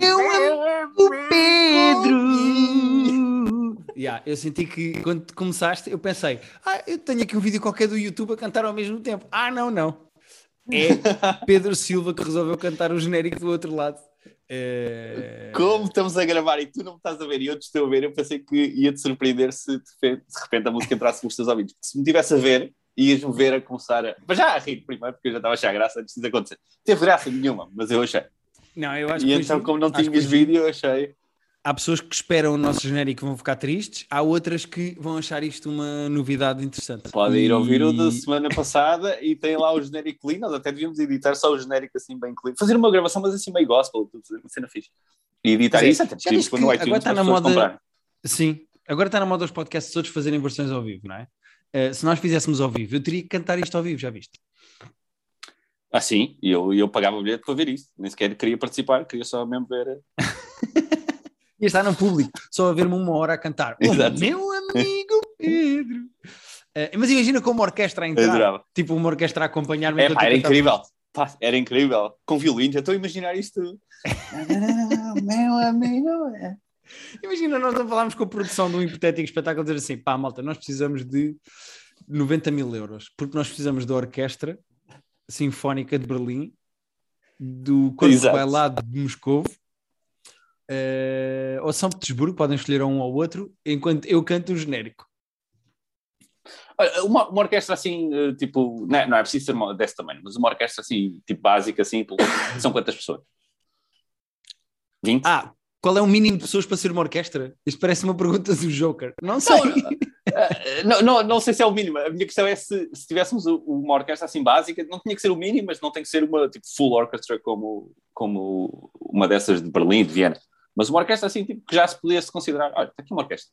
Eu amo o Pedro. Yeah, eu senti que quando começaste, eu pensei, ah, eu tenho aqui um vídeo qualquer do YouTube a cantar ao mesmo tempo. Ah, não, não. É Pedro Silva que resolveu cantar o genérico do outro lado. É... Como estamos a gravar e tu não me estás a ver e eu te estou a ver, eu pensei que ia-te surpreender se de repente a música entrasse nos teus ouvidos. Se me tivesse a ver, ias-me ver a começar a. Mas já a rir primeiro, porque eu já estava a achar graça antes disso acontecer. Teve graça nenhuma, mas eu achei. Não, eu acho e que então, como não hoje vídeo, eu achei. Há pessoas que esperam o nosso genérico e vão ficar tristes, há outras que vão achar isto uma novidade interessante. Podem ir ouvir o da E- semana passada e tem lá o genérico clean. Nós até devíamos editar só o genérico assim, bem clean. Fazer uma gravação, mas assim, meio gospel, uma cena fixe. E editar é, isso até depois que no agora iTunes está para na moda- comprarem. Sim, agora está na moda os podcasts todos fazerem versões ao vivo, não é? Eh, se nós fizéssemos ao vivo, eu teria que cantar isto ao vivo, já viste? Ah, sim, e eu, eu pagava o bilhete para ver isso. Nem sequer queria participar, queria só mesmo ver. Ia estar no público, só a ver-me uma hora a cantar. O Exato. meu amigo Pedro. Eh, mas imagina como uma orquestra a entrar, tipo uma orquestra a acompanhar-me. É, pá, era incrível. Pá, era incrível. Com violino, já estou a imaginar isto tudo. Meu amigo. é. Imagina nós a falarmos com a produção de um hipotético espetáculo dizer assim, pá, malta, nós precisamos de 90 mil euros, porque nós precisamos da orquestra sinfónica de Berlim, do corpo bailado de Moscovo, eh, ou São Petersburgo, podem escolher um ou outro, enquanto eu canto o genérico. Olha, Uma, uma orquestra assim, eh, tipo, não é, não é preciso ser uma- desse tamanho, mas uma orquestra assim, tipo básica, assim, são quantas pessoas? 20? Ah, qual é o mínimo de pessoas para ser uma orquestra? Isto parece uma pergunta do Joker. Não sei. Eh, não, não, não sei se é o mínimo. A minha questão é se, se tivéssemos uma orquestra assim básica, não tinha que ser o mínimo, mas não tem que ser uma tipo, full orchestra como, como uma dessas de Berlim, de Viena. Mas uma orquestra assim, tipo, que já se pudesse considerar, olha, está aqui uma orquestra.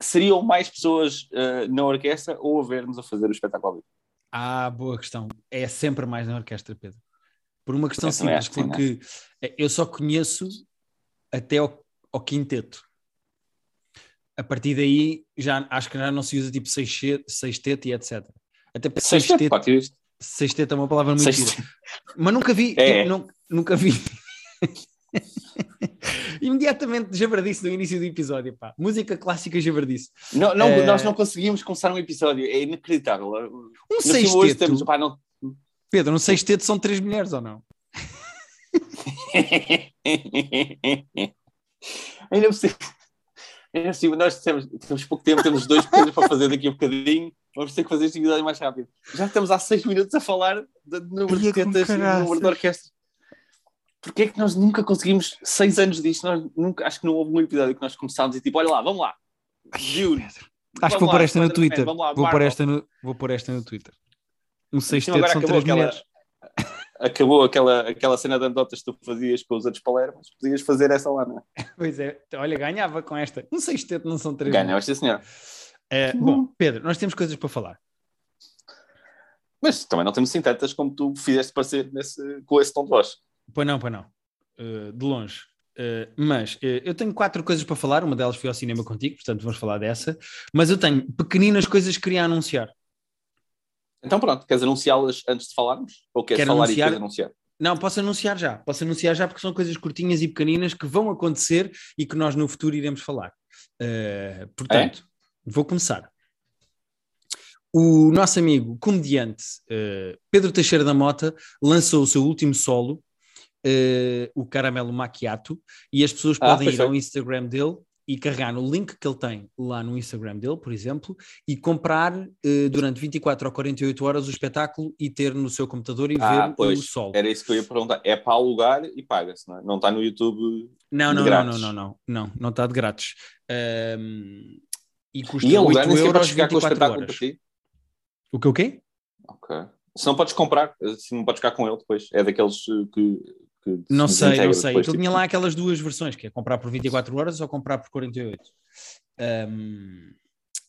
Seriam mais pessoas eh, na orquestra ou a ver-nos a fazer o espetáculo? Ah, boa questão. É sempre mais na orquestra, Pedro. Por uma questão Eu simples, sim, porque eh, eu só conheço até ao, ao quinteto. A partir daí, já, acho que já não se usa tipo sexteto, sexteto e etc. Até Sexteto, sexteto, sexteto é uma palavra muito Sexteto. gira. Mas nunca vi, É. tipo, nun- nunca vi. Imediatamente javardice no início do episódio, pá. Música clássica javardice. Não, não, Eh, Nós não conseguimos começar um episódio, é inacreditável. Um por cima, hoje sexteto, temos, pá, não... Pedro, um sexteto são três mulheres ou não? Ainda por cima, nós temos, temos pouco tempo, temos dois coisas para fazer daqui a bocadinho. Vamos ter que fazer este episódio mais rápido. Já estamos há seis minutos a falar do número de tetas e do número de orquestra. Porquê é que nós nunca conseguimos, seis anos disto, nós nunca, acho que não houve um episódio que nós começámos e tipo, olha lá, vamos lá. Acho que Vamos vou pôr esta no Twitter. vamos lá, Vou pôr esta no, vou pôr esta no Twitter. Um sexteto são três mulheres. Acabou aquela, aquela cena de andotas que tu fazias com os outros palermas, podias fazer essa lá, não é? Pois é, olha, ganhava com esta. Um sexteto não são três Ganha, mulheres. sim senhor. Eh, bom, Pedro, nós temos coisas para falar. Mas também não temos tantas como tu fizeste parecer nesse, com esse tom de voz. Pois não, pois não. Eh, de longe. Eh, mas eh, eu tenho quatro coisas para falar. Uma delas foi ao cinema contigo, portanto vamos falar dessa. Mas eu tenho pequeninas coisas que queria anunciar. Então pronto, queres anunciá-las antes de falarmos? Ou queres Quero falar anunciar- e depois anunciar? Não, posso anunciar já. Posso anunciar já porque são coisas curtinhas e pequeninas que vão acontecer e que nós no futuro iremos falar. Eh, portanto, vou começar. O nosso amigo comediante eh, Pedro Teixeira da Mota lançou o seu último solo, eh, o Caramelo Macchiato, e as pessoas Ah, podem pois ir ao. Instagram dele e carregar no link que ele tem lá no Instagram dele, por exemplo, e comprar eh, durante 24 ou 48 horas o espetáculo e ter no seu computador e Ah, ver pois. o solo. Era isso que eu ia perguntar. É para alugar e paga-se, não é? Não está no YouTube. Não, não, não, não, não, não, não, não está de grátis. Ahm, e custa E alugar 8 nem sequer euros podes ficar com o 24 espetáculo horas. para ti. O que o quê? Ok. Se não podes comprar, se não podes ficar com ele depois. É daqueles eh, que. Que Não se sei, não sei. depois, Ele tipo. tinha lá aquelas duas versões, que é comprar por 24 horas ou comprar por 48. Ahm,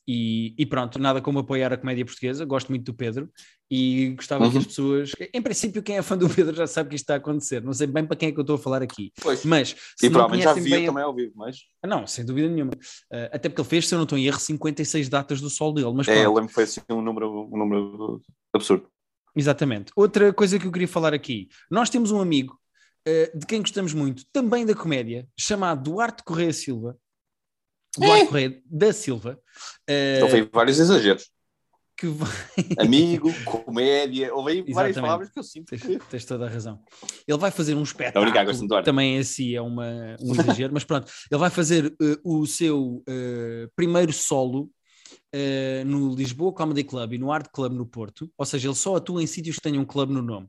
e, e pronto, nada como apoiar a comédia portuguesa. Gosto muito do Pedro e gostava que Uhum. as pessoas. Em princípio, quem é fã do Pedro já sabe que isto está a acontecer. Não sei bem para quem é que eu estou a falar aqui. Pois. Mas se E não provavelmente já conhecem vi bem. também ao vivo, mas. Ah, Não, sem dúvida nenhuma. Ah, até porque ele fez, se eu não estou em erro, 56 datas do sol dele. Mas É, eu pronto. lembro que foi assim um número, um número absurdo. Exatamente. Outra coisa que eu queria falar aqui: nós temos um amigo uh, de quem gostamos muito, também da comédia, chamado Duarte Correia Silva. Duarte é. Correia da Silva. Uh, então foi vários exageros. Que vai... Amigo, comédia, houve aí várias palavras que eu sinto. Tens, que... tens toda a razão. Ele vai fazer um espetáculo. Obrigado, também assim é uma, um exagero, mas pronto. Ele vai fazer uh, o seu uh, primeiro solo uh, no Lisboa Comedy Club e no Art Club no Porto, ou seja, ele só atua em sítios que tenham um clube no nome.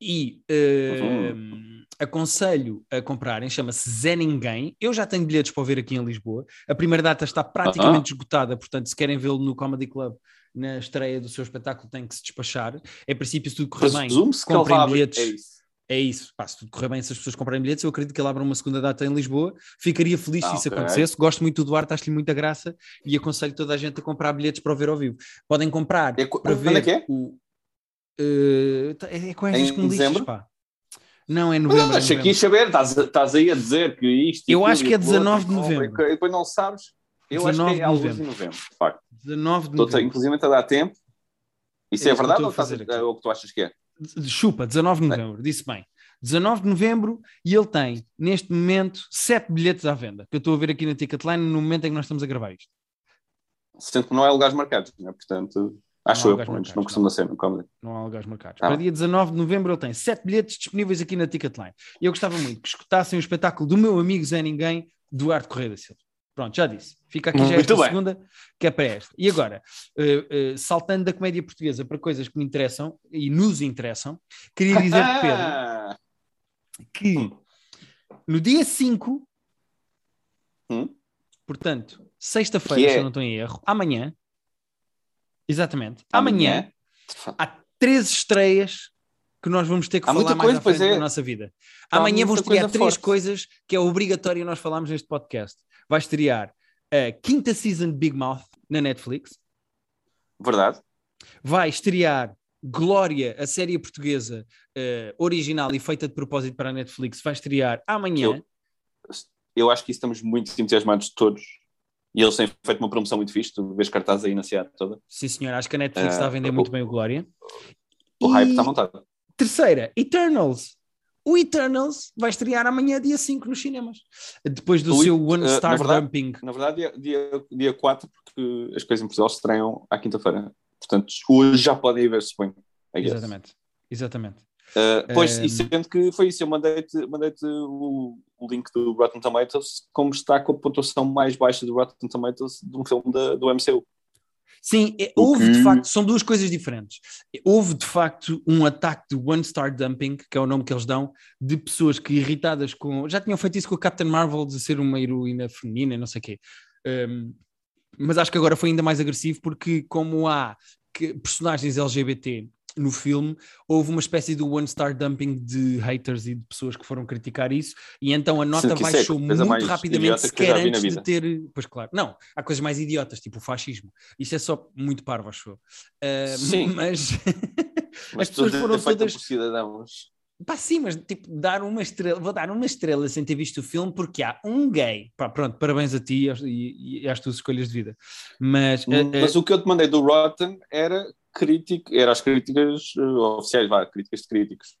E uh, uhum. aconselho a comprarem, chama-se Zé Ninguém. Eu já tenho bilhetes para ver aqui em Lisboa. A primeira data está praticamente uhum. esgotada, portanto, se querem vê-lo no Comedy Club na estreia do seu espetáculo, tem que se despachar. Em princípio, se tudo correr bem, comprem bilhetes. É isso. É isso. Pá, se tudo correr bem, se as pessoas comprarem bilhetes, eu acredito que ele abra uma segunda data em Lisboa. Ficaria feliz ah, se isso okay. acontecesse. Gosto muito do Duarte, acho-lhe muita graça e aconselho toda a gente a comprar bilhetes para o ver ao vivo. Podem comprar é, para ver é que é? o Uh, é com estas com lixos, pá. Não, é novembro. Mas, é novembro. aqui saber, estás, estás aí a dizer que isto. Eu acho que é 19 de novembro. E depois não sabes. Eu acho que é algo de novembro, de facto. 19 de novembro. Inclusive a dar tempo. Isso é, é verdade ou, estás, é o que tu achas que é? Chupa, 19 de novembro, é. disse bem. 19 de novembro e ele tem, neste momento, 7 bilhetes à venda, que eu estou a ver aqui na Ticketline no momento em que nós estamos a gravar isto. Sendo que não é lugares marcados, né? portanto. Acho eu, pelo menos, não costuma ser no comedy. Não há lugares marcados. Ah. Para dia 19 de novembro ele tem sete bilhetes disponíveis aqui na Ticketline. E eu gostava muito que escutassem o espetáculo do meu amigo Zé Ninguém, Duarte Correia da Silva. Pronto, já disse. Fica aqui já esta segunda, que é para esta. E agora, uh, uh, saltando da comédia portuguesa para coisas que me interessam e nos interessam, queria dizer Pedro que hum. no dia 5, hum? portanto, sexta-feira, é... se eu não estou em erro, amanhã, Exatamente. Amanhã, Amanhã há três estreias que nós vamos ter que há falar mais coisa, à é. da nossa vida. Há Amanhã vão estrear três forte. coisas que é obrigatório nós falarmos neste podcast. Vai estrear a quinta season de Big Mouth na Netflix. Verdade. Vai estrear Glória, a série portuguesa uh, original e feita de propósito para a Netflix, vai estrear amanhã. Eu, eu acho que estamos muito entusiasmados todos e eles têm feito uma promoção muito fixe, tu vês cartaz aí na cidade toda. Sim, senhor, acho que a Netflix uh, está a vender o, muito bem o Glória. O e... hype está montado. Terceira, Eternals. O Eternals vai estrear amanhã, dia 5, nos cinemas. Depois do o seu One uh, Star na verdade, Dumping. Na verdade, dia, dia, dia 4, porque as coisas em Portugal estreiam à quinta-feira. Portanto, hoje já podem ir ver, suponho. Exatamente. Exatamente. Uh, pois, um... e sendo que foi isso, eu mandei-te mandei o, o link do Rotten Tomatoes, como está com a pontuação mais baixa do Rotten Tomatoes de um filme da, do MCU. Sim, é, houve que... de facto, são duas coisas diferentes. Houve de facto um ataque de One Star Dumping, que é o nome que eles dão, de pessoas que irritadas com. Já tinham feito isso com a Captain Marvel de ser uma heroína feminina, não sei o quê. Um, mas acho que agora foi ainda mais agressivo porque, como há personagens LGBT no filme, houve uma espécie de one star dumping de haters e de pessoas que foram criticar isso, e então a nota Sim, baixou é muito rapidamente, sequer antes de ter. Pois claro, não, há coisas mais idiotas, tipo o fascismo. Isso é só muito parvo, acho eu. Uh, Sim. Mas, mas as pessoas foram todas. cidadãos. Pá, sim, mas tipo, dar uma estrela, vou dar uma estrela sem ter visto o filme porque há um gay. Pá, pronto, parabéns a ti e, às tuas escolhas de vida. Mas, mas uh, o que eu te mandei do Rotten era crítico, era as críticas uh, oficiais, vá, críticas de críticos.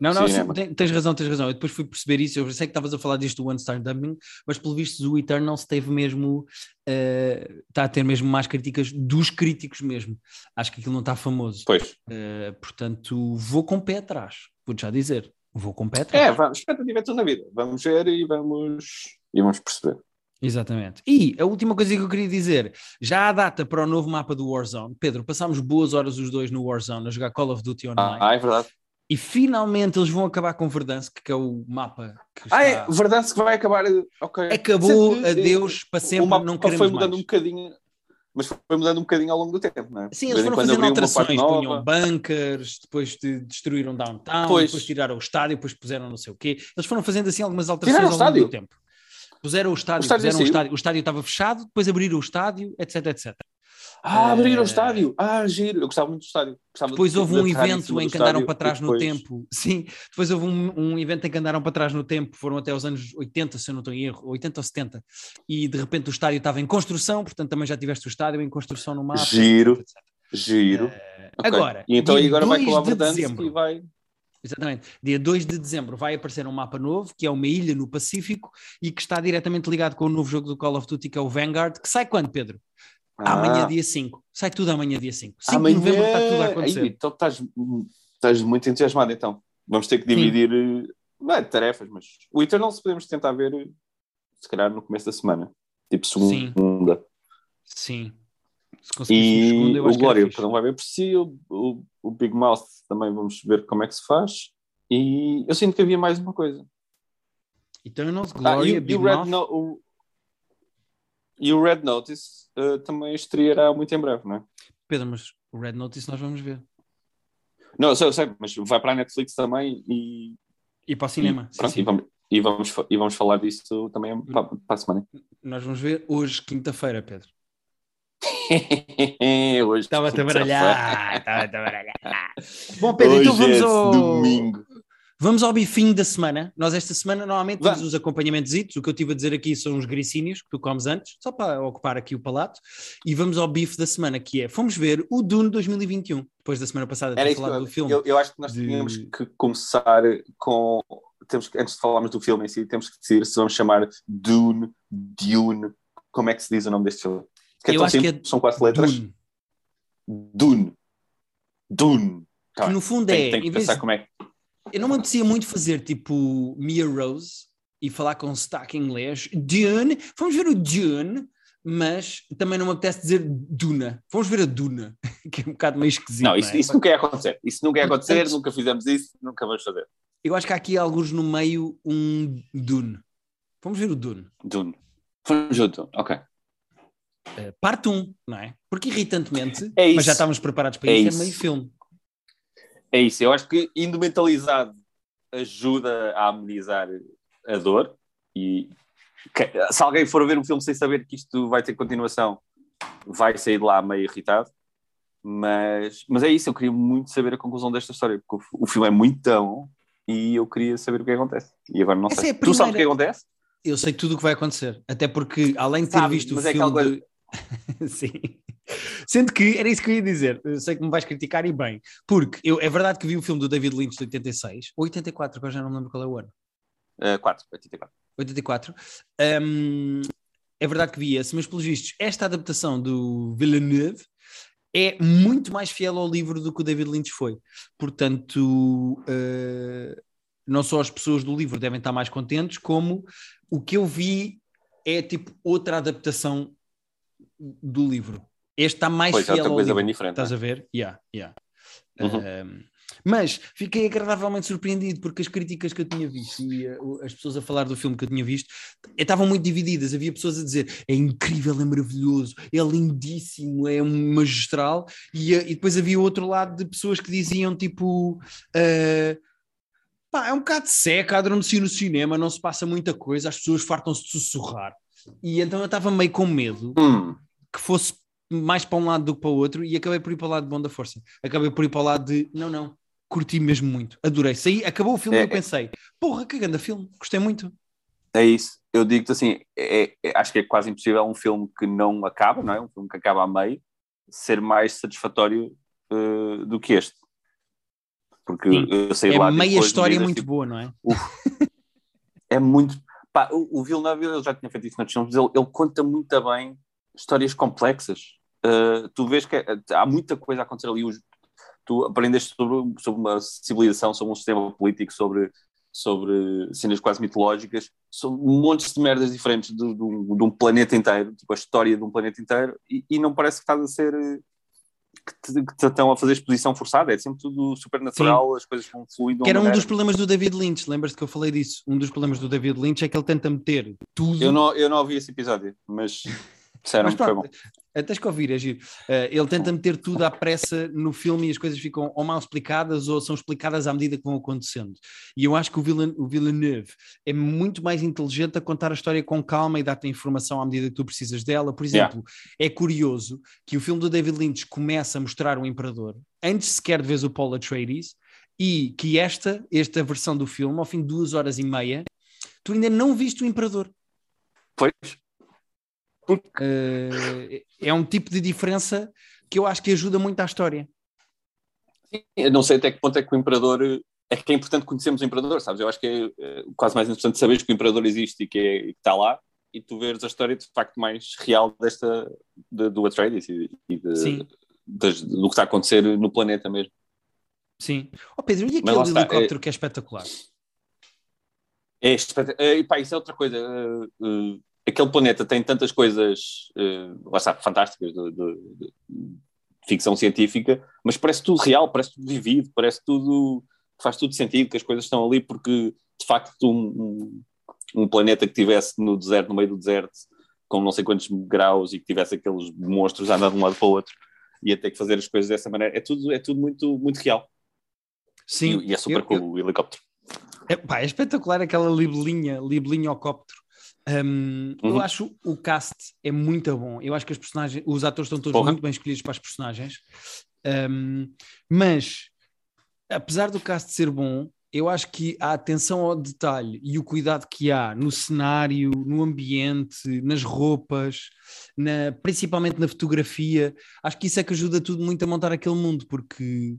Não, não, sim, tens razão, tens razão. Eu depois fui perceber isso. Eu sei que estavas a falar disto do One Star Dubbing, mas pelo visto o Eternal teve mesmo. Uh, está a ter mesmo mais críticas dos críticos mesmo. Acho que aquilo não está famoso. Pois. Uh, portanto, vou com o pé atrás, vou já dizer. Vou com o pé atrás. É, vamos, expectativa é tudo na vida. Vamos ver e vamos, e vamos perceber. Exatamente. E a última coisa que eu queria dizer, já há data para o novo mapa do Warzone. Pedro, passámos boas horas os dois no Warzone a jogar Call of Duty Online. Ah, é verdade. E finalmente eles vão acabar com Verdansk, que é o mapa que está... Ah, é, Verdansk vai acabar... Ok. Acabou, adeus, para sempre, o mapa não queremos foi mudando mais. um bocadinho, mas foi mudando um bocadinho ao longo do tempo, não é? Sim, eles foram fazendo alterações, punham bunkers, depois de destruíram downtown, pois. depois tiraram o estádio, depois puseram não sei o quê. Eles foram fazendo assim algumas alterações ao longo do tempo. Puseram o estádio, o estádio, puseram o estádio, o estádio estava fechado, depois abriram o estádio, etc, etc. Ah, abriram o estádio. Ah, giro. Eu gostava muito do estádio. Gostava depois houve um evento em que andaram para trás depois... no tempo. Sim, depois houve um, um, evento em que andaram para trás no tempo. Foram até os anos 80, se eu não estou em erro, 80 ou 70. E de repente o estádio estava em construção, portanto também já tiveste o estádio em construção no mapa. Giro. Etc. Giro. Uh, okay. Agora, e então agora vai com a Verdansk e vai. Exatamente. Dia 2 de dezembro vai aparecer um mapa novo, que é uma ilha no Pacífico e que está diretamente ligado com o novo jogo do Call of Duty, que é o Vanguard, que sai quando, Pedro? Ah. Amanhã, dia 5. Sai tudo amanhã, dia 5. 5 amanhã... de novembro está tudo a acontecer. Aí, então estás, estás muito entusiasmado, então. Vamos ter que dividir, Sim. Eh, não é tarefas, mas o Eternal se podemos tentar ver, se calhar, no começo da semana. Tipo segunda. Sim. Se e segunda, o Glória, cada um vai ver por si, o, o, o Big Mouth também vamos ver como é que se faz. E eu sinto que havia mais uma coisa. Eternals, Gloria, ah, e, Big e o Red Mouth. No, o, e o Red Notice uh, também estreará muito em breve, não é? Pedro, mas o Red Notice nós vamos ver. Não, eu sei, eu sei, mas vai para a Netflix também e. E para o cinema. E, pronto, sim, sim. E, vamos, e, vamos, e vamos falar disso também para, para a semana. Nós vamos ver hoje, quinta-feira, Pedro. hoje. A baralhar. Estava-te a baralhar. Bom, Pedro, então hoje então vamos é ao. Domingo. Vamos ao bifinho da semana. Nós esta semana normalmente temos os acompanhamentos. O que eu tive a dizer aqui são os gricínios que tu comes antes, só para ocupar aqui o palato. E vamos ao bife da semana, que é, fomos ver o Dune 2021, depois da semana passada Era falar do filme. Eu, eu, acho que nós de... tínhamos que começar com, temos que, antes de falarmos do filme em si, temos que decidir se vamos chamar Dune, Dune, como é que se diz o nome deste filme? Que é eu acho simples, que é são quatro letras. Dune. Dune. Dune. Tá que no fundo tem, é. Tem que pensar como é eu não me apetecia muito fazer tipo Mia Rose e falar com sotaque inglês. Dune, vamos ver o Dune, mas também não me apetece dizer Duna. Vamos ver a Duna, que é um bocado meio esquisito. Não, isso, não é? isso nunca ia acontecer. Isso nunca ia acontecer, nunca fizemos isso, nunca vamos fazer. Eu acho que há aqui alguns no meio um Dune. Vamos ver o Dune. Dune. Vamos ver o Dune, ok. Uh, parte 1, um, não é? Porque irritantemente, é mas já estávamos preparados para é isso, isso, é meio filme. É isso, eu acho que indo mentalizado ajuda a amenizar a dor e se alguém for ver um filme sem saber que isto vai ter continuação, vai sair de lá meio irritado. Mas, mas é isso, eu queria muito saber a conclusão desta história, porque o, o filme é muito tão e eu queria saber o que acontece. E agora não Essa sei. É primeira... Tu sabes o que acontece? Eu sei tudo o que vai acontecer, até porque além de ter Sabe, visto o é filme. É de... Sim. Sendo que era isso que eu ia dizer. Eu sei que me vais criticar e bem, porque eu, é verdade que vi o filme do David Lynch de 86 ou 84, agora já não me lembro qual é o ano. Uh, 4, 84. 84. Um, é verdade que vi esse, mas pelos vistos, esta adaptação do Villeneuve é muito mais fiel ao livro do que o David Lynch foi. Portanto, uh, não só as pessoas do livro devem estar mais contentes, como o que eu vi é tipo outra adaptação do livro. Este está mais pois, é fiel outra coisa livro. bem diferente. Estás é? a ver? Yeah, yeah. Uhum. mas fiquei agradavelmente surpreendido porque as críticas que eu tinha visto e uh, as pessoas a falar do filme que eu tinha visto estavam muito divididas. Havia pessoas a dizer é incrível, é maravilhoso, é lindíssimo, é magistral, e, uh, e depois havia outro lado de pessoas que diziam tipo. Uh, pá, é um bocado seca, adormeci no cinema, não se passa muita coisa, as pessoas fartam-se de sussurrar. E então eu estava meio com medo hum. que fosse mais para um lado do que para o outro e acabei por ir para o lado de Bom da Força. Acabei por ir para o lado de não, não, curti mesmo muito, adorei. Saí, acabou o filme é, e eu pensei, porra, que grande filme, gostei muito. É isso, eu digo-te assim, é, é, acho que é quase impossível um filme que não acaba, não é? Um filme que acaba a meio, ser mais satisfatório uh, do que este. Porque Sim. eu sei é lá. É meia história muito tipo, boa, não é? Uf, é muito. Pá, o, o Villeneuve, eu já tinha feito isso noutros filmes, ele, ele conta muito bem histórias complexas. Uh, tu vês que é, há muita coisa a acontecer ali. Tu aprendeste sobre, sobre uma civilização, sobre um sistema político, sobre, sobre cenas quase mitológicas, sobre montes de merdas diferentes de, de, de, um planeta inteiro, tipo a história de um planeta inteiro, e, e não parece que estás a ser. Que te, que te, estão a fazer exposição forçada, é sempre tudo super natural, as coisas vão fluindo. Que era um dos problemas do David Lynch, lembras-te que eu falei disso? Um dos problemas do David Lynch é que ele tenta meter tudo. Eu não, eu não ouvi esse episódio, mas Disseram que foi bom. Tens que ouvir, é giro. Uh, ele tenta meter tudo à pressa no filme e as coisas ficam ou mal explicadas ou são explicadas à medida que vão acontecendo. E eu acho que o, Villen o Villeneuve é muito mais inteligente a contar a história com calma e dar-te a informação à medida que tu precisas dela. Por exemplo, yeah. é curioso que o filme do David Lynch começa a mostrar o Imperador antes sequer de ver o Paul Atreides e que esta, esta versão do filme, ao fim de duas horas e meia, tu ainda não viste o Imperador. Pois. Uh, é um tipo de diferença que eu acho que ajuda muito à história. Eu não sei até que ponto é que o Imperador é que é importante conhecermos o Imperador, sabes? Eu acho que é, é quase mais importante saberes que o Imperador existe e que, é, que está lá e tu veres a história de facto mais real desta, de, do Atreides e, e de, de, do que está a acontecer no planeta mesmo. Sim. Oh Pedro, e aquele helicóptero é, que é espetacular? É espetacular. É, pá, isso é outra coisa. Uh, uh, aquele planeta tem tantas coisas, uh, lá está, fantásticas de, de, de, ficção científica, mas parece tudo real, parece tudo vivido, parece tudo, faz tudo sentido, que as coisas estão ali porque, de facto, um, um, um planeta que tivesse no deserto, no meio do deserto, com não sei quantos graus e que tivesse aqueles monstros a andar de um lado para o outro, ia ter que fazer as coisas dessa maneira. É tudo, é tudo muito, muito real. Sim. E, e é super eu, cool eu... o helicóptero. É, pá, é espetacular aquela libelinha, libelinha cóptero. Um, uhum. Eu acho o cast é muito bom. Eu acho que os personagens, os atores estão todos Porra. muito bem escolhidos para as personagens. Um, mas apesar do cast ser bom, eu acho que a atenção ao detalhe e o cuidado que há no cenário, no ambiente, nas roupas, na, principalmente na fotografia, acho que isso é que ajuda tudo muito a montar aquele mundo, porque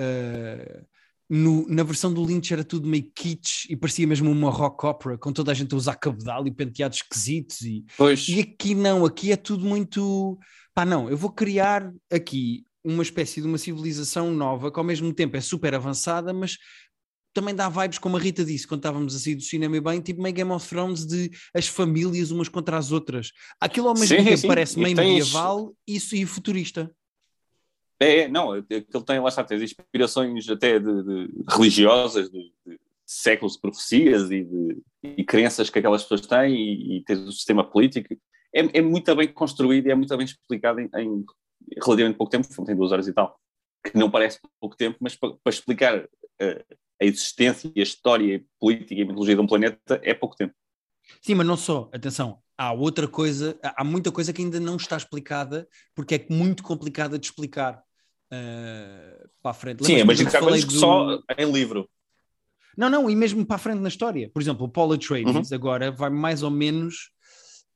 uh, no, na versão do Lynch era tudo meio kitsch e parecia mesmo uma rock opera, com toda a gente a usar cabedal e penteados esquisitos. E, pois. e aqui não, aqui é tudo muito. Pá, não, eu vou criar aqui uma espécie de uma civilização nova que ao mesmo tempo é super avançada, mas também dá vibes, como a Rita disse, quando estávamos assim do cinema e bem, tipo meio Game of Thrones de as famílias umas contra as outras. Aquilo ao mesmo sim, tempo sim. parece meio medieval isso... e futurista. É, é, não, ele tem, lá está, tem inspirações até de, de religiosas, de, de, séculos de profecias e de e crenças que aquelas pessoas têm e, e tem o sistema político. É, é, muito bem construído e é muito bem explicado em, em, relativamente pouco tempo, tem duas horas e tal, que não parece pouco tempo, mas para, para explicar uh, a existência a história política e a mitologia de um planeta é pouco tempo. Sim, mas não só, atenção, há outra coisa, há muita coisa que ainda não está explicada, porque é muito complicada de explicar uh, para a frente. Sim, imagino que há coisas que do... só em livro. Não, não, e mesmo para a frente na história. Por exemplo, o Paul Atreides uhum. agora vai mais ou menos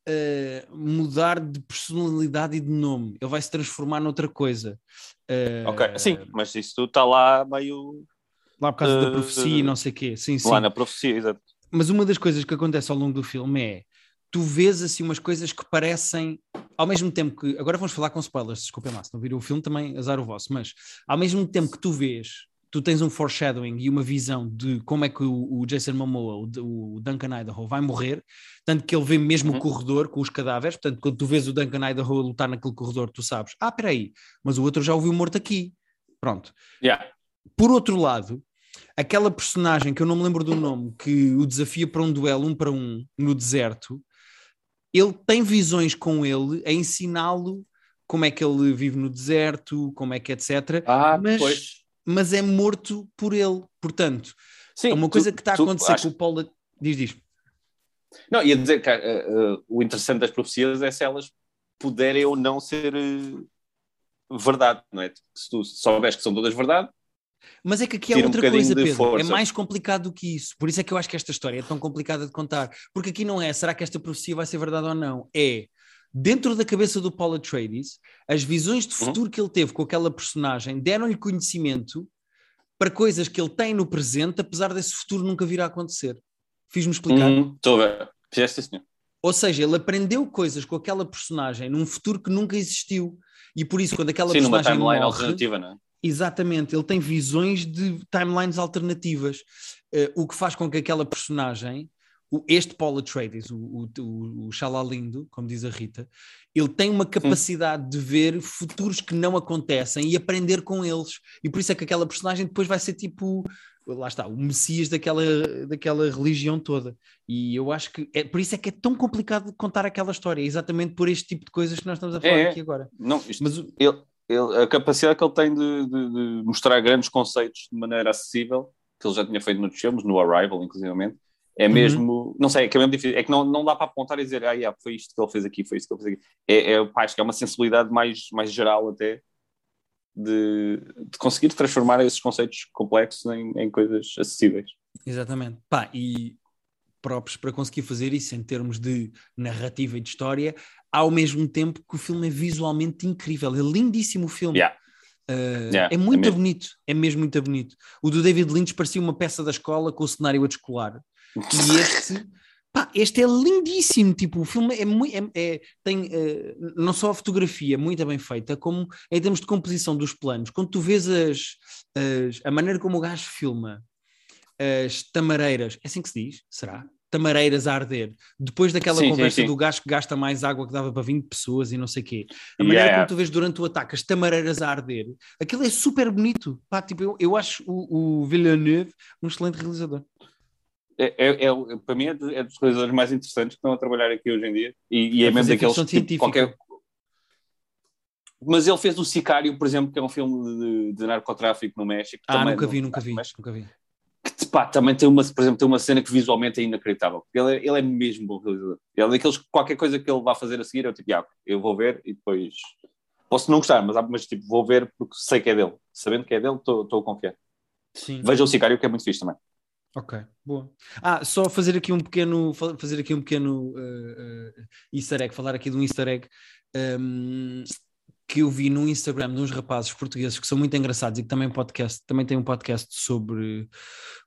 uh, mudar de personalidade e de nome. Ele vai se transformar noutra coisa. Uh, ok, sim, mas isso tudo está lá meio... Lá por causa da profecia e não sei o quê. Sim, sim. Lá na profecia, exato. Mas uma das coisas que acontece ao longo do filme é tu vês assim umas coisas que parecem ao mesmo tempo que agora vamos falar com spoilers, desculpem lá, se não viram o filme também azar o vosso, mas ao mesmo tempo que tu vês, tu tens um foreshadowing e uma visão de como é que o, o Jason Momoa, o, o, Duncan Idaho vai morrer, tanto que ele vê mesmo uhum. o corredor com os cadáveres, portanto quando tu vês o Duncan Idaho a lutar naquele corredor, tu sabes, ah, peraí, mas o outro já ouviu morto aqui, pronto. Yeah. Por outro lado, aquela personagem que eu não me lembro do nome, que o desafia para um duelo um para um no deserto, ele tem visões com ele a ensiná-lo como é que ele vive no deserto, como é que etc. Ah, mas, pois. mas é morto por ele. Portanto, Sim, é uma coisa tu, que está a acontecer acho... com o Paulo. Diz, diz. Não, ia dizer que uh, uh, o interessante das profecias é se elas puderem ou não ser uh, verdade, não é? Se tu souberes que são todas verdade, mas é que aqui há outra um coisa, Pedro. É mais complicado do que isso. Por isso é que eu acho que esta história é tão complicada de contar. Porque aqui não é, será que esta profecia vai ser verdade ou não? É, dentro da cabeça do Paul Atreides, as visões de uhum. futuro uhum. que ele teve com aquela personagem deram-lhe conhecimento para coisas que ele tem no presente, apesar desse futuro nunca vir a acontecer. Fiz-me explicar? Estou uhum. a ver. Fizeste senhor. Ou seja, ele aprendeu coisas com aquela personagem num futuro que nunca existiu. E por isso, quando aquela Sim, personagem numa timeline morre, alternativa, não é? Exatamente, ele tem visões de timelines alternativas, uh, o que faz com que aquela personagem, o, este Paul Atreides, o, o, o, Xalalindo, como diz a Rita, ele tem uma capacidade Sim. de ver futuros que não acontecem e aprender com eles. E por isso é que aquela personagem depois vai ser tipo, lá está, o messias daquela, daquela religião toda. E eu acho que é por isso é que é tão complicado contar aquela história, exatamente por este tipo de coisas que nós estamos a falar é, aqui agora. Não, isto, Mas, ele, ele, a capacidade que ele tem de, de, de, mostrar grandes conceitos de maneira acessível, que ele já tinha feito noutros filmes, no Arrival, inclusivamente, é uhum. mesmo, uhum. não sei, é que é mesmo difícil, é que não, não dá para apontar e dizer, ah, yeah, foi isto que ele fez aqui, foi isto que ele fez aqui. É, é, acho que é uma sensibilidade mais, mais geral até de, de conseguir transformar esses conceitos complexos em, em coisas acessíveis. Exatamente. Pá, e próprios para conseguir fazer isso em termos de narrativa e de história, ao mesmo tempo que o filme é visualmente incrível. É lindíssimo o filme. Yeah. Uh, yeah, é muito é bonito, é mesmo muito bonito. O do David Lynch parecia uma peça da escola com o cenário a descolar. E este, pá, este é lindíssimo. Tipo, o filme é muito. É, é, tem uh, não só a fotografia muito bem feita, como em termos de composição dos planos. Quando tu vês as, as a maneira como o gajo filma as tamareiras, é assim que se diz? Será? Tamareiras a arder, depois daquela sim, conversa sim, sim. do gajo que gasta mais água que dava para 20 pessoas e não sei o quê, a maneira yeah. como tu vês durante o ataque as tamareiras a arder, aquilo é super bonito. Pá, tipo, eu, eu acho o, o Villeneuve um excelente realizador. É, é, é, para mim é, é, dos realizadores mais interessantes que estão a trabalhar aqui hoje em dia e, e é mesmo daqueles tipo, qualquer... mas ele fez o Sicário, por exemplo, que é um filme de, de narcotráfico no México. Ah, nunca vi, nunca vi, nunca vi pá, também tem uma, por exemplo, tem uma cena que visualmente é inacreditável. Ele, é, ele é mesmo bom realizador. Ele é daqueles qualquer coisa que ele vá fazer a seguir, eu tipo, ah, eu vou ver e depois posso não gostar, mas, mas tipo, vou ver porque sei que é dele. Sabendo que é dele, estou a confiar. Sim. Veja o Sicário, que é muito fixe também. Ok, boa. Ah, só fazer aqui um pequeno, fazer aqui um pequeno uh, uh, easter egg, falar aqui de um easter egg. Um, que eu vi no Instagram de uns rapazes portugueses que são muito engraçados e que também, podcast, também têm um podcast sobre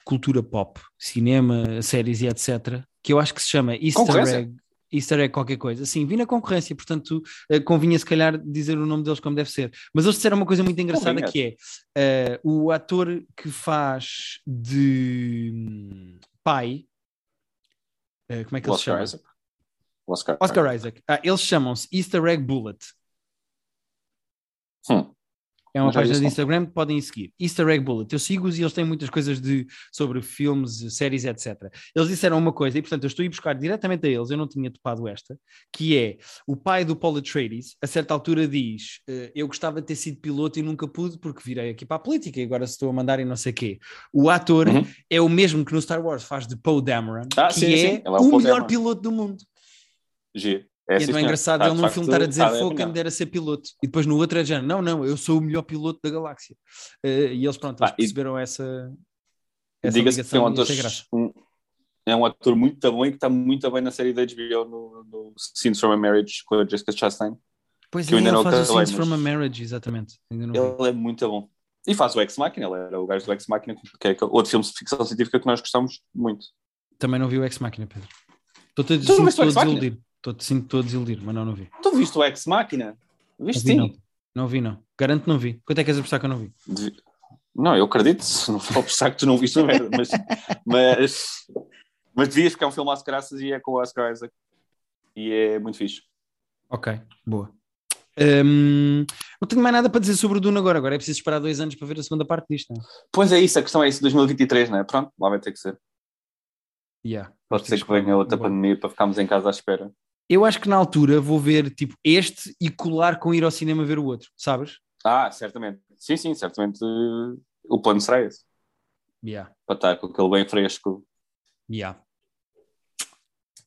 cultura pop, cinema, séries e etc. Que eu acho que se chama Easter Egg. Easter egg qualquer coisa. Sim, vi na concorrência, portanto uh, convinha se calhar dizer o nome deles como deve ser. Mas eles disseram uma coisa muito engraçada convinha. que é uh, o ator que faz de hum, pai, uh, como é que ele se chama? Isaac. Oscar, Oscar Isaac. Ah, eles chamam-se Easter Egg Bullet. Hum. É uma página de Instagram que podem seguir. Easter Egg Bullet. Eu sigo-os e eles têm muitas coisas de, sobre filmes, séries, etc. Eles disseram uma coisa, e portanto eu estou a ir buscar diretamente a eles, eu não tinha topado esta, que é o pai do Paul Atreides, a certa altura diz: uh, Eu gostava de ter sido piloto e nunca pude porque virei aqui para a política e agora estou a mandar e não sei o quê. O ator uhum. é o mesmo que no Star Wars faz de Poe Dameron, ah, que sim, é, sim. é, o, o melhor piloto do mundo. G. É, e então é engraçado ele num filme estar a dizer fogo quem dera ser piloto. E depois no outro é já, não, não, eu sou o melhor piloto da galáxia. Uh, e eles, pronto, eles perceberam e... essa, essa Diga-se que é um, ator, um, é um ator muito bom e que está muito bem na série da HBO no, no Scenes from a Marriage com a Jessica Chastain. Pois que é, ele faz o Scenes from a Marriage, exatamente. ele é muito bom. E faz o Ex Machina, ele era o gajo do Ex Machina, que é outro filme de ficção científica que nós gostamos muito. Também não vi o Ex Machina, Pedro. Estou a desiludir. Estou sinto todo desiludir, mas não, não vi. Tu viste o Ex Máquina? Viste sim? Não. não vi, não. Garanto que não vi. Quanto é que és a apostar que eu não vi? Não, eu acredito, se não for apostar que tu não viste merda, mas, mas, mas devias, porque é um filme às graças e é com o Oscar Isaac. E é muito fixe. Ok, boa. Um, não tenho mais nada para dizer sobre o Duna agora. Agora é preciso esperar dois anos para ver a segunda parte disto. Não? É? Pois é isso, a questão é isso, 2023, não é? Pronto, lá vai ter que ser. Yeah, Pode ser que venha outra pandemia para ficarmos em casa à espera. Eu acho que na altura vou ver tipo este e colar com ir ao cinema ver o outro, sabes? Ah, certamente. Sim, sim, certamente o plano será esse. Yeah. Para estar com aquele bem fresco. Yeah.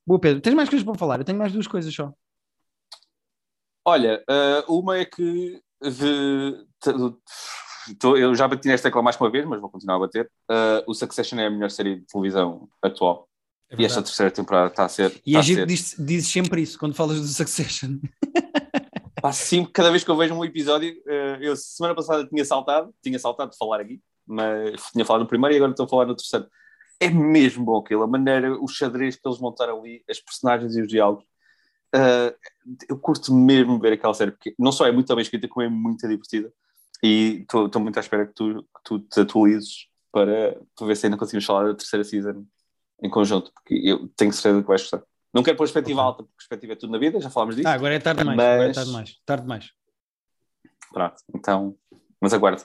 Boa, Pedro. Tens mais coisas para falar? Eu tenho mais duas coisas só. Olha, uh, uma é que eu já bati nesta tecla mais uma vez, mas vou continuar a bater. Uh, o Succession é a melhor série de televisão atual. É e esta terceira temporada está a ser. E a gente diz, dizes sempre isso quando falas do Succession. Pá, sim, cada vez que eu vejo um episódio, eh, eu semana passada tinha saltado, tinha saltado de falar aqui, mas tinha falado no primeiro e agora estou a falar no terceiro. É mesmo bom aquilo, a maneira, o xadrez que eles montaram ali, as personagens e os diálogos. Uh, eu curto mesmo ver aquela série, porque não só é muito bem escrita, como é muito divertida. E estou muito à espera que tu, que tu te atualizes para, para ver se ainda conseguimos falar da terceira season em conjunto, porque eu tenho certeza que vais gostar. Não quero pôr perspectiva okay. alta, porque perspectiva é tudo na vida, já falámos disso. Ah, agora é tarde demais, mas... agora é tarde demais, tarde demais. Pronto, então, mas aguardo.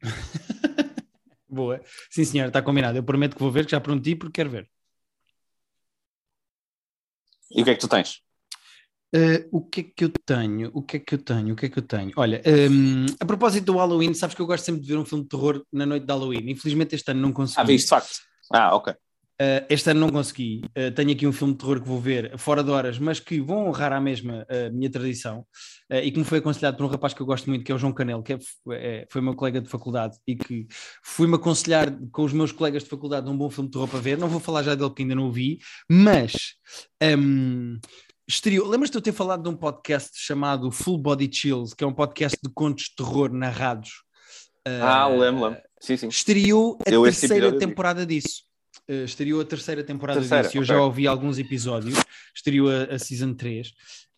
Boa. Sim, senhor, está combinado. Eu prometo que vou ver, que já prometi, porque quero ver. E o que é que tu tens? Uh, o que é que eu tenho? O que é que eu tenho? O que é que eu tenho? Olha, um, a propósito do Halloween, sabes que eu gosto sempre de ver um filme de terror na noite de Halloween. Infelizmente este ano não consegui. Ah, viste facto. Ah, ok. Uh, este ano não consegui. Uh, tenho aqui um filme de terror que vou ver fora de horas, mas que vão honrar à mesma a minha tradição uh, e que me foi aconselhado por um rapaz que eu gosto muito, que é o João Canelo, que é, é, foi meu colega de faculdade e que fui-me aconselhar com os meus colegas de faculdade um bom filme de terror para ver. Não vou falar já dele porque ainda não o vi, mas. Um, estreou. Lembras-te de eu ter falado de um podcast chamado Full Body Chills, que é um podcast de contos de terror narrados ah, lembro, lembro. Sim, sim. Estreou a Eu terceira temporada disso. Uh, estreou a terceira temporada terceira, disso. Eu okay. já ouvi alguns episódios. Estreou a, a Season 3.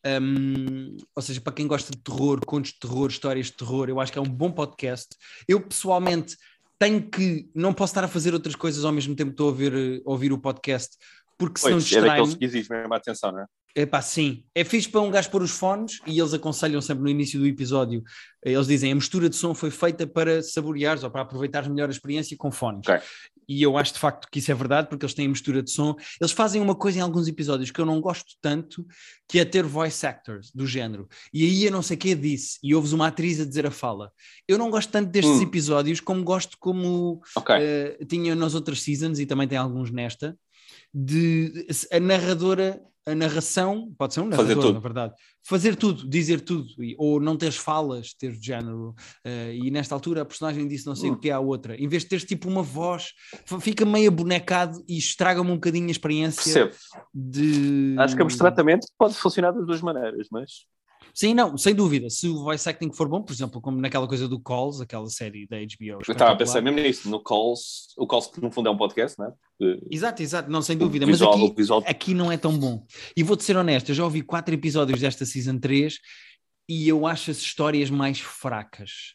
Um, ou seja, para quem gosta de terror, contos de terror, histórias de terror, eu acho que é um bom podcast. Eu pessoalmente tenho que, não posso estar a fazer outras coisas ao mesmo tempo que estou a ouvir, a ouvir o podcast, porque senão pois, distrai É daqueles que exige mesmo a atenção, não é? É pá, sim. É fixe para um gajo pôr os fones e eles aconselham sempre no início do episódio. Eles dizem a mistura de som foi feita para saboreares ou para aproveitar melhor a experiência com fones. Okay. E eu acho de facto que isso é verdade porque eles têm a mistura de som. Eles fazem uma coisa em alguns episódios que eu não gosto tanto, que é ter voice actors do género. E aí eu não sei quem disse e ouves uma atriz a dizer a fala. Eu não gosto tanto destes hum. episódios como gosto como okay. uh, tinha nas outras seasons e também tem alguns nesta de a narradora a narração, pode ser um narrador, na verdade, fazer tudo, dizer tudo, ou não teres falas, ter género, uh, e nesta altura a personagem disse não sei hum. o que é a outra, em vez de teres tipo uma voz, fica meio abonecado e estraga-me um bocadinho a experiência Percebo. de... Acho que o tratamento pode funcionar das duas maneiras, mas... Sim, não, sem dúvida. Se o voice acting for bom, por exemplo, como naquela coisa do Calls, aquela série da HBO. Eu estava a pensar mesmo nisso, no Calls, o Calls que no fundo é um podcast, não é? Exato, exato, não, sem dúvida. Visual, mas aqui, visual... aqui não é tão bom. E vou-te ser honesto, eu já ouvi quatro episódios desta Season 3 e eu acho as histórias mais fracas.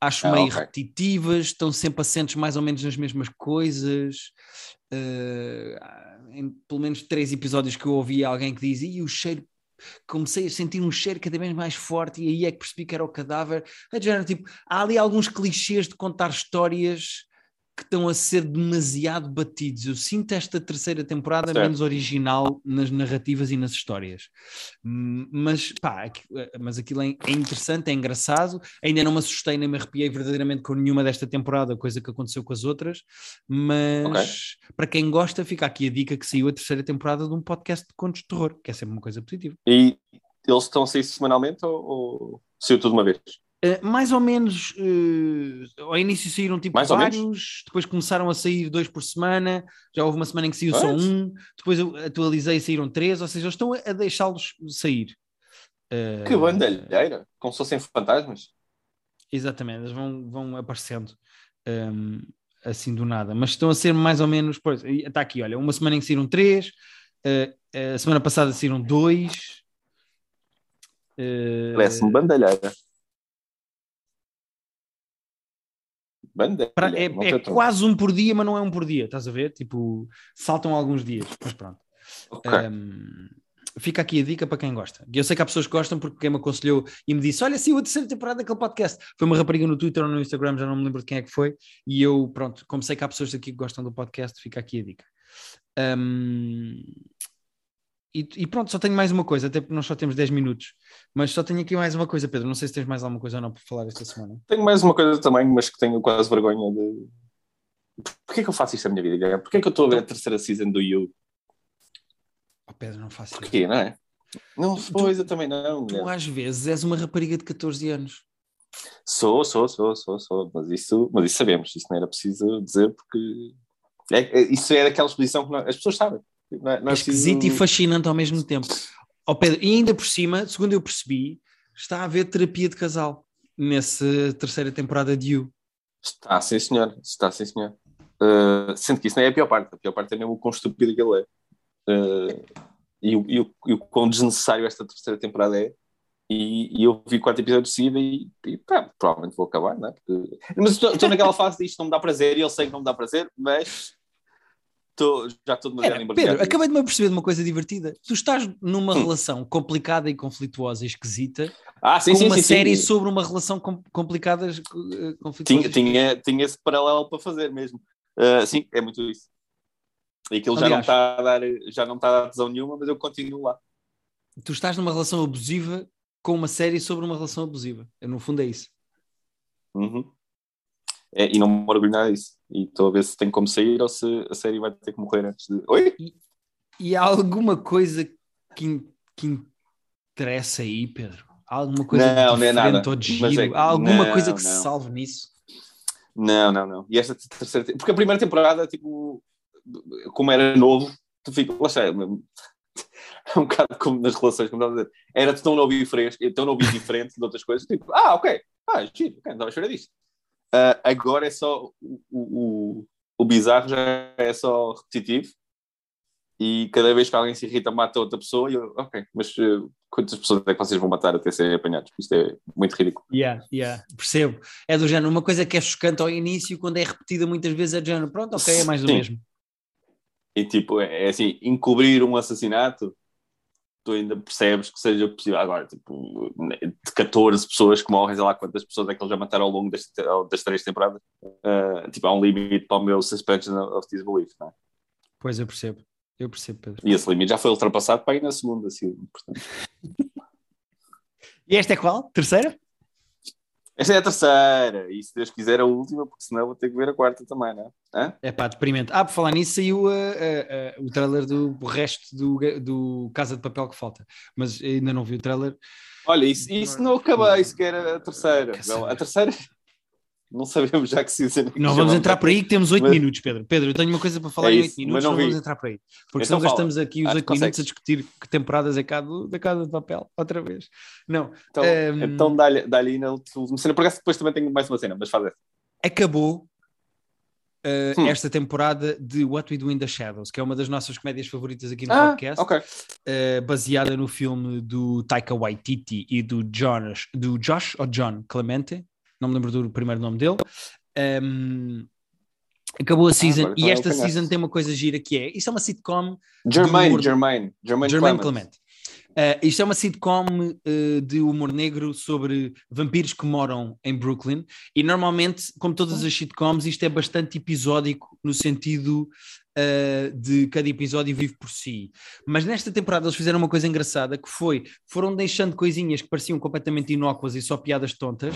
Acho ah, meio okay. repetitivas, estão sempre assentes mais ou menos nas mesmas coisas. Uh, em pelo menos três episódios que eu ouvi alguém que diz e o cheiro comecei a sentir um cheiro cada vez mais forte e aí é que percebi que era o cadáver. É tipo, há ali alguns clichês de contar histórias que estão a ser demasiado batidos. Eu sinto esta terceira temporada certo. menos original nas narrativas e nas histórias. Hum, mas, pá, mas aquilo é, é interessante, é engraçado. Ainda não me assustei nem me arrepiei verdadeiramente com nenhuma desta temporada, coisa que aconteceu com as outras. Mas okay. para quem gosta, fica aqui a dica que saiu a terceira temporada de um podcast de contos de terror, que é sempre uma coisa positiva. E eles estão a sair semanalmente ou, ou saiu tudo uma vez? Uh, mais ou menos, uh, ao início saíram tipo mais vários, depois começaram a sair dois por semana, já houve uma semana em que saiu só um, depois eu atualizei e saíram três, ou seja, eles estão a deixá-los sair. Uh, que bandalheira, como se fossem fantasmas. Exatamente, eles vão, vão aparecendo um, ehm, assim do nada, mas estão a ser mais ou menos, pois, está aqui, olha, uma semana em que saíram três, a semana passada saíram dois. Parece-me bandalheira. Banda, Pra, é, é quase um por dia, mas não é um por dia, estás a ver? Tipo, saltam alguns dias, mas pronto. Okay. Um, fica aqui a dica para quem gosta. Eu sei que há pessoas que gostam porque quem me aconselhou e me disse: Olha, sim, a terceira temporada daquele podcast. Foi uma rapariga no Twitter ou no Instagram, já não me lembro de quem é que foi. E eu, pronto, como sei que há pessoas aqui que gostam do podcast, fica aqui a dica. Um, e, e, pronto, só tenho mais uma coisa, até porque nós só temos 10 minutos. Mas só tenho aqui mais uma coisa, Pedro. Não sei se tens mais alguma coisa ou não para falar esta semana. Tenho mais uma coisa também, mas que tenho quase vergonha de. Porquê é que eu faço isto na minha vida? Porquê é que eu estou a ver a terceira season do You? Oh, Pedro, não faço Porquê, isso. não é? Não sou coisa também não. Tu às vezes és uma rapariga de 14 anos. Sou, sou, sou, sou, sou. Mas isso, mas isso sabemos. Isso não era preciso dizer porque. É, isso é daquela exposição que nós, as pessoas sabem. Não é, não é esquisito preciso... e fascinante ao mesmo tempo. Oh Pedro, e ainda por cima, segundo eu percebi, está a haver terapia de casal nessa terceira temporada de You. Está, sim senhor, está sim senhor. Uh, sendo que isso não é a pior parte, a pior parte é mesmo o quão estúpido que ele é. Uh, e, o, e, o, e o quão desnecessário esta terceira temporada é. E, e eu vi quatro episódios seguidos e, e pá, provavelmente vou acabar, não é? Porque... Mas estou naquela fase de isto não me dá prazer e eu sei que não me dá prazer, mas Tô, já estou demasiado Era, Pedro, acabei de me aperceber de uma coisa divertida. Tu estás numa hum. relação complicada e conflituosa e esquisita ah, sim, com sim, uma sim, série sobre uma relação com, complicada uh, conflituosa. Tinha, tinha, tinha esse paralelo para fazer mesmo. Uh, sim, é muito isso. E aquilo já não, está a dar, já não está a dar tesão nenhuma, mas eu continuo lá. Tu estás numa relação abusiva com uma série sobre uma relação abusiva. No fundo é isso. Uhum. É, e não me orgulho nada disso. E estou a ver se tem como sair ou se a série vai ter que morrer antes de. Oi? E, e há alguma coisa que, que interessa aí, Pedro? Há alguma coisa não, não é nada. ou de giro? É, há alguma não, coisa que não. se salve nisso? Não, não, não. E esta terceira. Porque a primeira temporada, tipo, como era novo, tu fica. Lá está, é um bocado como nas relações, como estava a dizer. Era tão novo e fresco, tão novo e diferente de outras coisas, tipo, ah, ok, ah, giro, ok, não estava a esperar disto. Uh, agora é só o, o, o bizarro já é só repetitivo e cada vez que alguém se irrita mata outra pessoa e eu, ok, mas uh, quantas pessoas é que vocês vão matar até serem apanhados? Isto é muito ridículo. Yeah, yeah, percebo. É do género, uma coisa que é chocante ao início, quando é repetida muitas vezes é do género, pronto, ok, é mais do Sim. mesmo. E tipo, é, é assim, encobrir um assassinato tu ainda percebes que seja possível. Agora, tipo, de 14 pessoas que morrem, sei lá quantas pessoas é que eles já mataram ao longo das, das três temporadas, uh, tipo, há um limite para o meu suspension of disbelief, não é? Pois, eu percebo. Eu percebo, Pedro. E esse limite já foi ultrapassado para ir na segunda, assim, portanto. e esta é qual? Terceira? Esta é a terceira, e se Deus quiser a última, porque senão vou ter que ver a quarta também, não é? É pá, deprimente. Ah, por falar nisso, saiu uh, uh, uh, o trailer do o resto do, do Casa de Papel que falta, mas ainda não vi o trailer. Olha, isso, isso não acabei sequer a terceira. Não, a terceira não sabemos já que se Não vamos entrar por aí que temos 8 mas... minutos, Pedro. Pedro, eu tenho uma coisa para falar é em 8 minutos, não, não vamos entrar por aí. Porque então senão gastamos aqui os 8 minutos a discutir que temporadas é cá do, da Casa de Papel, outra vez. Não. Então, um... Ehm, então dá-lhe dá na última cena, por depois também tenho mais uma cena, mas faz essa. Acabou Uh, hum. esta temporada de What We Do in the Shadows, que é uma das nossas comédias favoritas aqui no ah, podcast, okay. uh, baseada no filme do Taika Waititi e do Josh, do Josh ou John Clemente, não me lembro do primeiro nome dele. Um, acabou a ah, season ah, e esta season tem uma coisa gira que é, isto é uma sitcom Germain, Germain, Germain, Germain Clement. Uh, isto é uma sitcom uh, de humor negro sobre vampiros que moram em Brooklyn e normalmente, como todas as sitcoms, isto é bastante episódico no sentido uh, de cada episódio vive por si. Mas nesta temporada eles fizeram uma coisa engraçada que foi, foram deixando coisinhas que pareciam completamente inócuas e só piadas tontas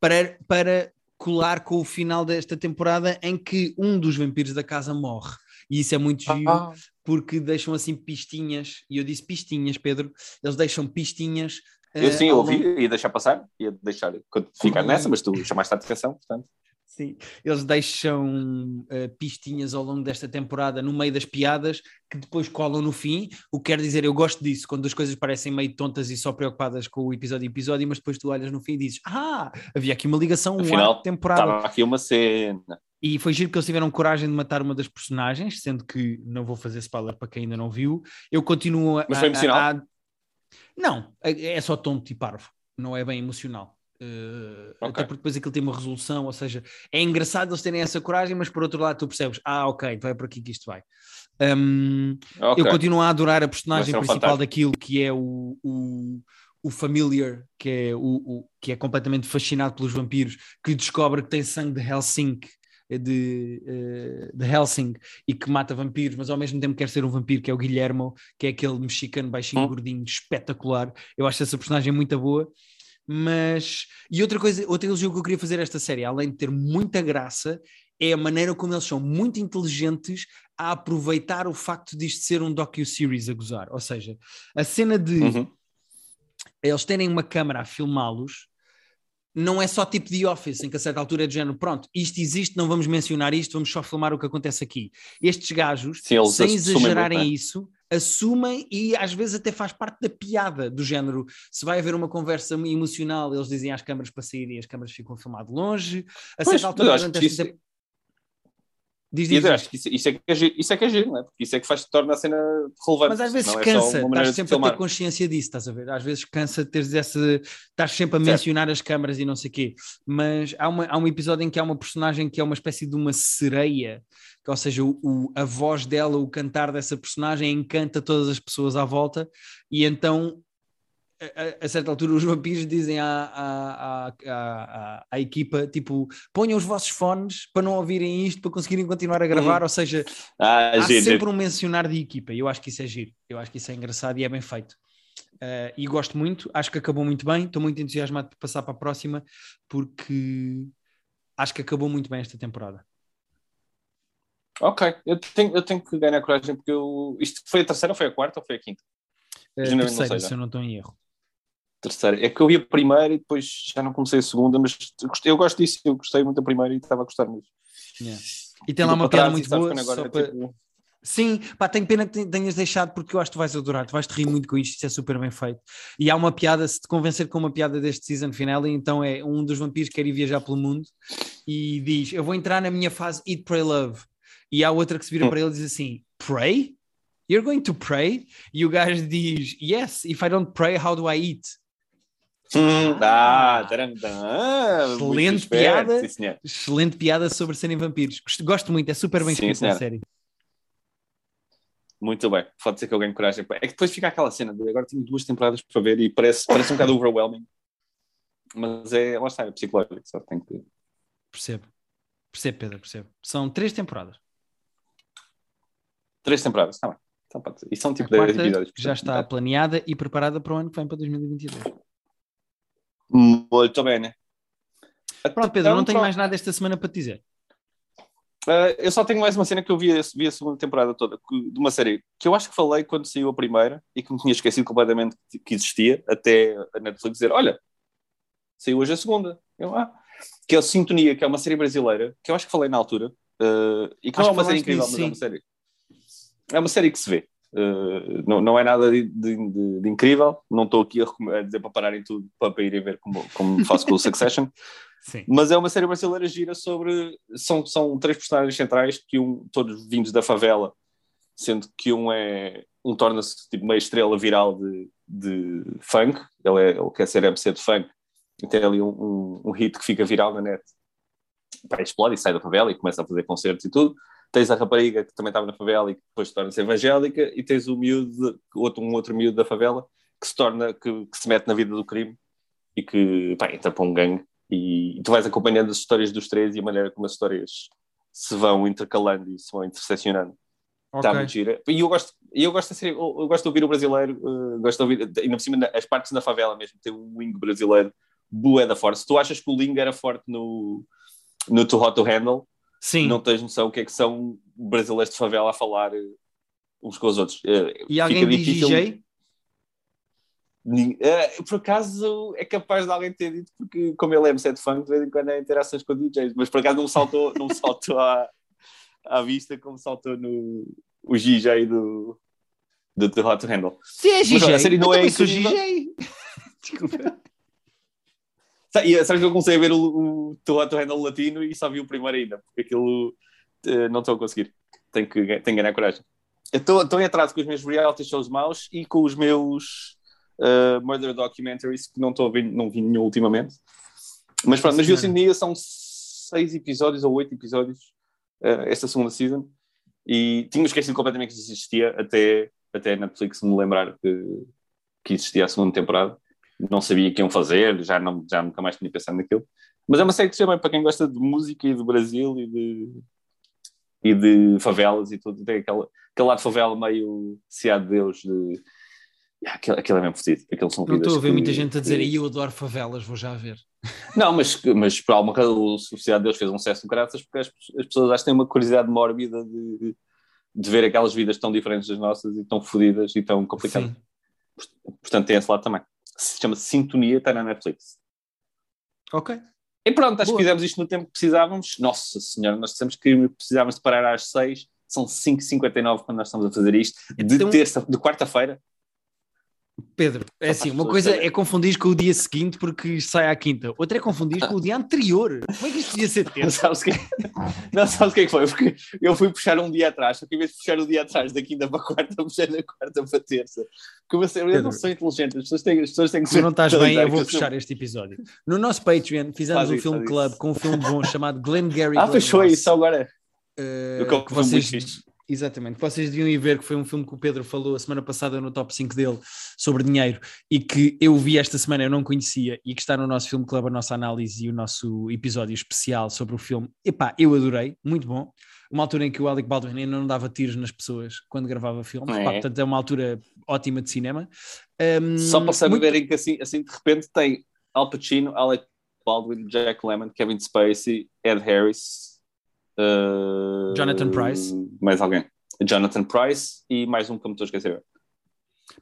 para, para colar com o final desta temporada em que um dos vampiros da casa morre. E isso é muito giro, ah. porque deixam assim pistinhas, e eu disse pistinhas, Pedro, eles deixam pistinhas. Eu sim, uh, ouvi, longo... ia deixar passar, ia deixar ficar nessa, mas tu chamaste a atenção, portanto. Sim, eles deixam uh, pistinhas ao longo desta temporada no meio das piadas que depois colam no fim. O que quer dizer, eu gosto disso, quando as coisas parecem meio tontas e só preocupadas com o episódio a episódio, mas depois tu olhas no fim e dizes: Ah, havia aqui uma ligação, Afinal, um temporada. Estava aqui uma cena. E foi giro que eles tiveram coragem de matar uma das personagens, sendo que não vou fazer spoiler para quem ainda não viu. Eu continuo a. Mas foi emocional? A, a... Não, é, é só tonto e parvo, não é bem emocional. Uh, okay. Até porque depois aquilo tem uma resolução, ou seja, é engraçado eles terem essa coragem, mas por outro lado tu percebes, ah, ok, vai por aqui que isto vai. Um, okay. Eu continuo a adorar a personagem principal daquilo que é o, o, o familiar, que é, o, o, que é completamente fascinado pelos vampiros, que descobre que tem sangue de Helsinki. De, uh, de Helsing e que mata vampiros, mas ao mesmo tempo quer ser um vampiro, que é o Guilhermo, que é aquele mexicano baixinho, hum. gordinho, espetacular. Eu acho essa personagem muito boa mas, e outra coisa, outra elogio que eu queria fazer esta série, além de ter muita graça, é a maneira como eles são muito inteligentes a aproveitar o facto disto ser um docu-series a gozar. Ou seja, a cena de uhum. eles terem uma câmera a filmá-los não é só tipo de Office, em que a certa altura é de género, pronto, isto existe, não vamos mencionar isto, vamos só filmar o que acontece aqui. Estes gajos, Sim, sem exagerarem é? isso, assumem e às vezes até faz parte da piada do género. Se vai haver uma conversa emocional, eles dizem às câmaras para sair e as câmaras ficam a filmar de longe. A certa altura, durante esta. Diz, diz, diz. acho que isso, isso, é que é giro, isso é que é giro, não é? Porque isso é que faz torna a cena relevante. Mas às vezes cansa, é estás sempre a ter consciência disso, estás a ver? Às vezes cansa de teres essa. estás sempre a certo. mencionar as câmaras e não sei o quê. Mas há, uma, há um episódio em que há uma personagem que é uma espécie de uma sereia ou seja, o, o, a voz dela, o cantar dessa personagem encanta todas as pessoas à volta, e então a, a, certa altura os vampiros dizem à, à, à, à, equipa tipo ponham os vossos fones para não ouvirem isto para conseguirem continuar a gravar, uhum. ou seja ah, há giro, sempre um mencionar de equipa, eu acho que isso é giro, eu acho que isso é engraçado e é bem feito uh, e gosto muito, acho que acabou muito bem, estou muito entusiasmado por passar para a próxima porque acho que acabou muito bem esta temporada Ok, eu tenho, eu tenho que ganhar coragem porque eu. Isto foi a terceira, ou foi a quarta ou foi a quinta? A terceira, se eu não estou em erro. Terceira. É que eu vi a primeira e depois já não comecei a segunda, mas eu gosto disso, eu gostei muito da primeira e estava a gostar muito. Yeah. E tem lá uma piada muito boa. Agora, para... tipo... Sim, pá, tenho pena que tenhas deixado porque eu acho que tu vais adorar, tu vais te rir muito com isto, isto é super bem feito. E há uma piada, se te convencer com uma piada deste season final, então é um dos vampiros que quer ir viajar pelo mundo e diz: Eu vou entrar na minha fase Eat, Pray, Love. E há outra que se vira hum. para ele e diz assim: Pray? You're going to pray? E o gajo diz: Yes, if I don't pray, how do I eat? Hum, ah, excelente piada, sim, excelente piada sobre serem vampiros. Gosto muito, é super bem escrito a série. Muito bem, pode ser que eu ganhe coragem. É que depois fica aquela cena de agora tenho duas temporadas para ver e parece, parece um bocado overwhelming. Mas é, lá está, é psicológico, só tem que. Percebo, percebo, Pedro, percebo. São três temporadas. Três temporadas, está bem. Então, e são tipo 10 episódios. Já está planeada e preparada para o ano que vem, para 2022. Muito bem, né? Pronto, Pedro, então, não tenho pronto. mais nada esta semana para te dizer. Uh, eu só tenho mais uma cena que eu vi, vi a segunda temporada toda, de uma série que eu acho que falei quando saiu a primeira e que me tinha esquecido completamente que existia, até a Netflix dizer: Olha, saiu hoje a segunda. Eu, ah. Que é a Sintonia, que é uma série brasileira, que eu acho que falei na altura, uh, e que não é uma série incrível, mas é uma série. É uma série que se vê. Uh, não, não é nada de, de, de, de incrível, não estou aqui a, a, dizer para pararem tudo para, irem ver como, como faço com o Succession, Sim. mas é uma série brasileira gira sobre. São, são três personagens centrais, que um, todos vindos da favela, sendo que um é. Um torna-se tipo meio estrela viral de, de funk, ele, é, ele quer ser MC de funk, e tem ali um, um, um hit que fica viral na net. Pá, explode e sai da favela e começa a fazer concertos e tudo tens a rapariga que também estava na favela e que depois torna-se evangélica, e tens o miúdo, outro, um outro miúdo da favela que se torna, que, que se mete na vida do crime e que pá, entra para um gangue. E, e, tu vais acompanhando as histórias dos três e a maneira como as histórias se vão intercalando e se vão interseccionando. Okay. Está muito gira. E eu gosto, eu gosto, de, eu, eu gosto de ouvir o brasileiro, uh, gosto de ouvir, ainda por cima, as partes na favela mesmo, tem um wing brasileiro bué da forte. Se tu achas que o Ling era forte no, no Too Hot to Handle, Sim. não tens noção o que é que são brasileiros de favela a falar eh, uns com os outros. Eh, e alguém diz DJ? Uh, por acaso é capaz de alguém ter dito, porque como ele é MC de funk, de vez em quando é interações com DJs, mas por acaso não saltou, não saltou à, à vista como saltou no o DJ do, do The Hot Handle. Se é DJ, mas, a série não é sou DJ. Desculpa. E sabes que eu comecei a ver o, o Toronto Handle latino e só vi o primeiro ainda, porque aquilo uh, não estou a conseguir. Tenho que, tenho que ganhar coragem. Estou em atraso com os meus reality shows maus e com os meus uh, murder documentaries que não estou a ver, não vi nenhum ultimamente. Mas pronto, mas vi o dia são seis episódios ou oito episódios uh, esta segunda season e tinha esquecido completamente que existia até, até Netflix me lembrar que, que existia a segunda temporada não sabia o que iam fazer, já, não, já nunca mais tinha pensado naquilo. Mas é uma série que se chama para quem gosta de música e do Brasil e de, e de favelas e tudo. Tem aquele, aquele lado de favela meio Cidade de Deus, de. Aquilo, aquilo é mesmo fodido. São não estou a ver que, muita gente a dizer aí eu adoro favelas, vou já ver. Não, mas, mas por alguma razão o Sociedade de Deus fez um sucesso graças porque as, as pessoas acho que têm uma curiosidade mórbida de, de ver aquelas vidas tão diferentes das nossas e tão fodidas e tão complicadas. Sim. Portanto, tem esse lado também se chama Sintonia, está na Netflix. Ok. E pronto, acho Boa. que fizemos isto no tempo que precisávamos. Nossa Senhora, nós dissemos que precisávamos de parar às 6, são 5h59 quando nós estamos a fazer isto, de então... terça, de quarta-feira. Pedro, é assim, uma coisa é confundir com o dia seguinte porque sai à quinta, outra é confundir com o dia anterior. Como é que isto podia ser terça? Não sabes, que... não sabes o que é que foi? Porque eu fui puxar um dia atrás, só que em vez de puxar o dia atrás da quinta para a quarta, puxei da quarta para a terça. Como eu, eu não sou inteligente, as pessoas têm, as pessoas têm que ser. Se não estás bem, eu vou puxar este episódio. No nosso Patreon fizemos faz um isso, filme club isso. com um filme bom chamado Glenn Gary. Ah, fechou isso agora. Uh, que vocês, Exatamente, vocês deviam ir ver que foi um filme que o Pedro falou a semana passada no top 5 dele sobre dinheiro e que eu vi esta semana, eu não conhecia e que está no nosso filme club, a nossa análise e o nosso episódio especial sobre o filme. Epá, eu adorei, muito bom. Uma altura em que o Alec Baldwin ainda não dava tiros nas pessoas quando gravava filmes, é. Pá, portanto é uma altura ótima de cinema. Um, Só para saberem muito... que assim, assim de repente tem Al Pacino, Alec Baldwin, Jack Lemmon, Kevin Spacey, Ed Harris, Uh, Jonathan Price. Mais alguém. Jonathan Price e mais um que eu me estou a esquecer.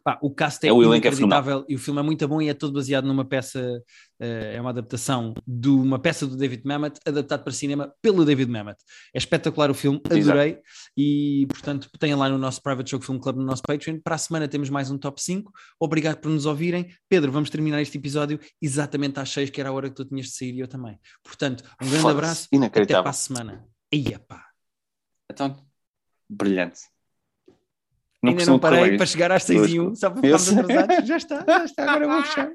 Pá, o cast é, É, o é inacreditável e o filme é muito bom e é todo baseado numa peça, eh, é uma adaptação de uma peça do David Mamet, adaptado para cinema pelo David Mamet. É espetacular o filme, adorei e, portanto, tenham lá no nosso Private Show Film Club, no nosso Patreon. Para a semana temos mais um top 5. Obrigado por nos ouvirem. Pedro, vamos terminar este episódio exatamente às 6, que era a hora que tu tinhas de sair e eu também. Portanto, um grande abraço, até Inacreditável. para a semana. Ia pá. Então, brilhante. Não Ainda não parei para chegar às 6 e 1, só para ficarmos atrasados. Já está, já está, agora vou fechar.